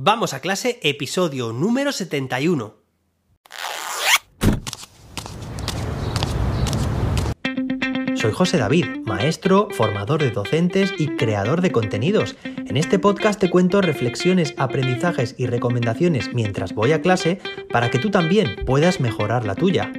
Vamos a clase, episodio número 71. Soy José David, maestro, formador de docentes y creador de contenidos. En este podcast te cuento reflexiones, aprendizajes y recomendaciones mientras voy a clase para que tú también puedas mejorar la tuya.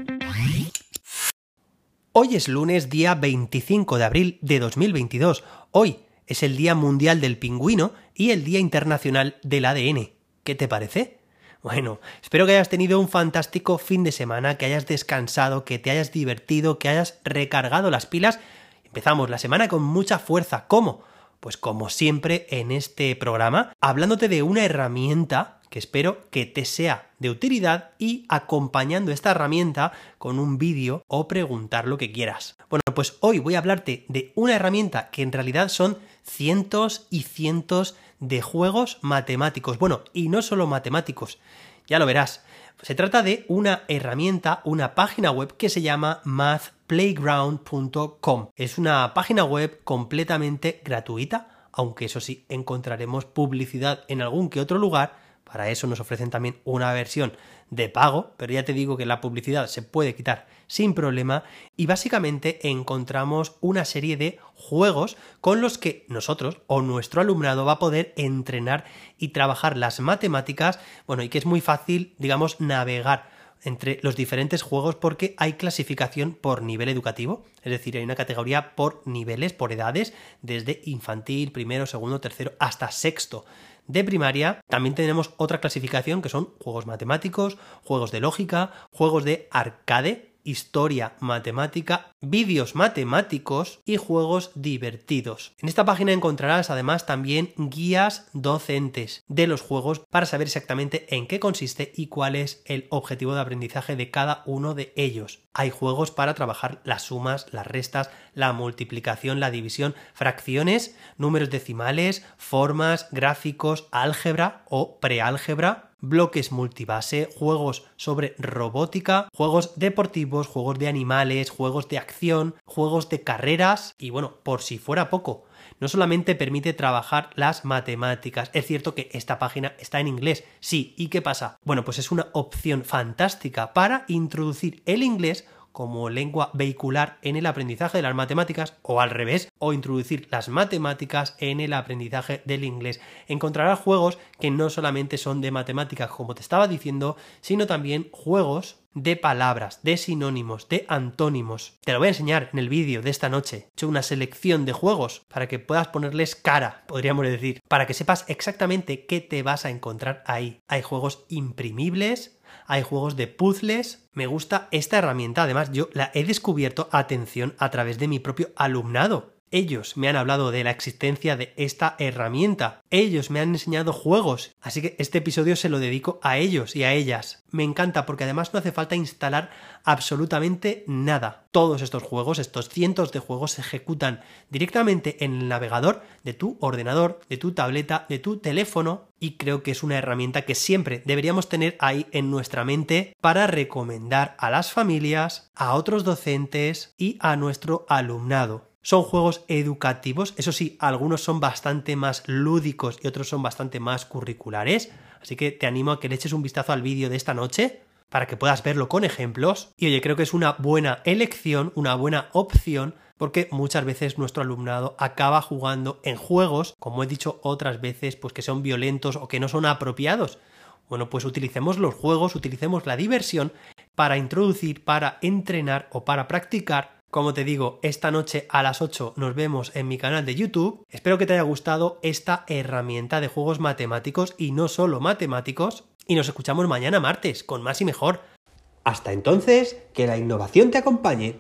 Hoy es lunes, día 25 de abril de 2022. Hoy es el Día Mundial del Pingüino y el Día Internacional del ADN. ¿Qué te parece? Bueno, espero que hayas tenido un fantástico fin de semana, que hayas descansado, que te hayas divertido, que hayas recargado las pilas. Empezamos la semana con mucha fuerza. ¿Cómo? Pues como siempre en este programa, hablándote de una herramienta que espero que te sea de utilidad y acompañando esta herramienta con un vídeo o preguntar lo que quieras. Bueno, pues hoy voy a hablarte de una herramienta que en realidad son cientos y cientos de juegos matemáticos. Bueno, y no solo matemáticos, ya lo verás. Se trata de una herramienta, una página web que se llama mathplayground.com. Es una página web completamente gratuita, aunque eso sí, encontraremos publicidad en algún que otro lugar para eso nos ofrecen también una versión de pago, pero ya te digo que la publicidad se puede quitar sin problema y básicamente encontramos una serie de juegos con los que nosotros o nuestro alumnado va a poder entrenar y trabajar las matemáticas, bueno, y que es muy fácil, digamos, navegar entre los diferentes juegos porque hay clasificación por nivel educativo, es decir, hay una categoría por niveles, por edades, desde infantil, primero, segundo, tercero, hasta sexto de primaria, también tenemos otra clasificación que son juegos matemáticos, juegos de lógica, juegos de arcade, historia matemática, vídeos matemáticos y juegos divertidos. En esta página encontrarás además también guías docentes de los juegos para saber exactamente en qué consiste y cuál es el objetivo de aprendizaje de cada uno de ellos. Hay juegos para trabajar las sumas, las restas, la multiplicación, la división, fracciones, números decimales, formas, gráficos, álgebra o preálgebra, bloques multibase, juegos sobre robótica, juegos deportivos, juegos de animales, juegos de acción, juegos de carreras y bueno, por si fuera poco, no solamente permite trabajar las matemáticas, es cierto que esta página está en inglés, sí, ¿y qué pasa? Bueno, pues es una opción fantástica para introducir el inglés como lengua vehicular en el aprendizaje de las matemáticas o al revés, o introducir las matemáticas en el aprendizaje del inglés. Encontrarás juegos que no solamente son de matemáticas, como te estaba diciendo, sino también juegos de palabras, de sinónimos, de antónimos. Te lo voy a enseñar en el vídeo de esta noche. He hecho una selección de juegos para que puedas ponerles cara, podríamos decir, para que sepas exactamente qué te vas a encontrar ahí. Hay juegos imprimibles, hay juegos de puzzles. Me gusta esta herramienta, además yo la he descubierto, atención, a través de mi propio alumnado. Ellos me han hablado de la existencia de esta herramienta. Ellos me han enseñado juegos. Así que este episodio se lo dedico a ellos y a ellas. Me encanta porque además no hace falta instalar absolutamente nada. Todos estos juegos, estos cientos de juegos, se ejecutan directamente en el navegador de tu ordenador, de tu tableta, de tu teléfono y creo que es una herramienta que siempre deberíamos tener ahí en nuestra mente para recomendar a las familias, a otros docentes y a nuestro alumnado. Son juegos educativos, eso sí, algunos son bastante más lúdicos y otros son bastante más curriculares, así que te animo a que le eches un vistazo al vídeo de esta noche para que puedas verlo con ejemplos. Y oye, creo que es una buena elección, una buena opción, porque muchas veces nuestro alumnado acaba jugando en juegos, como he dicho otras veces, pues que son violentos o que no son apropiados. Bueno, pues utilicemos los juegos, utilicemos la diversión para introducir, para entrenar o para practicar como te digo, esta noche a las 8 nos vemos en mi canal de YouTube. Espero que te haya gustado esta herramienta de juegos matemáticos y no solo matemáticos. Y nos escuchamos mañana martes con más y mejor. Hasta entonces, que la innovación te acompañe.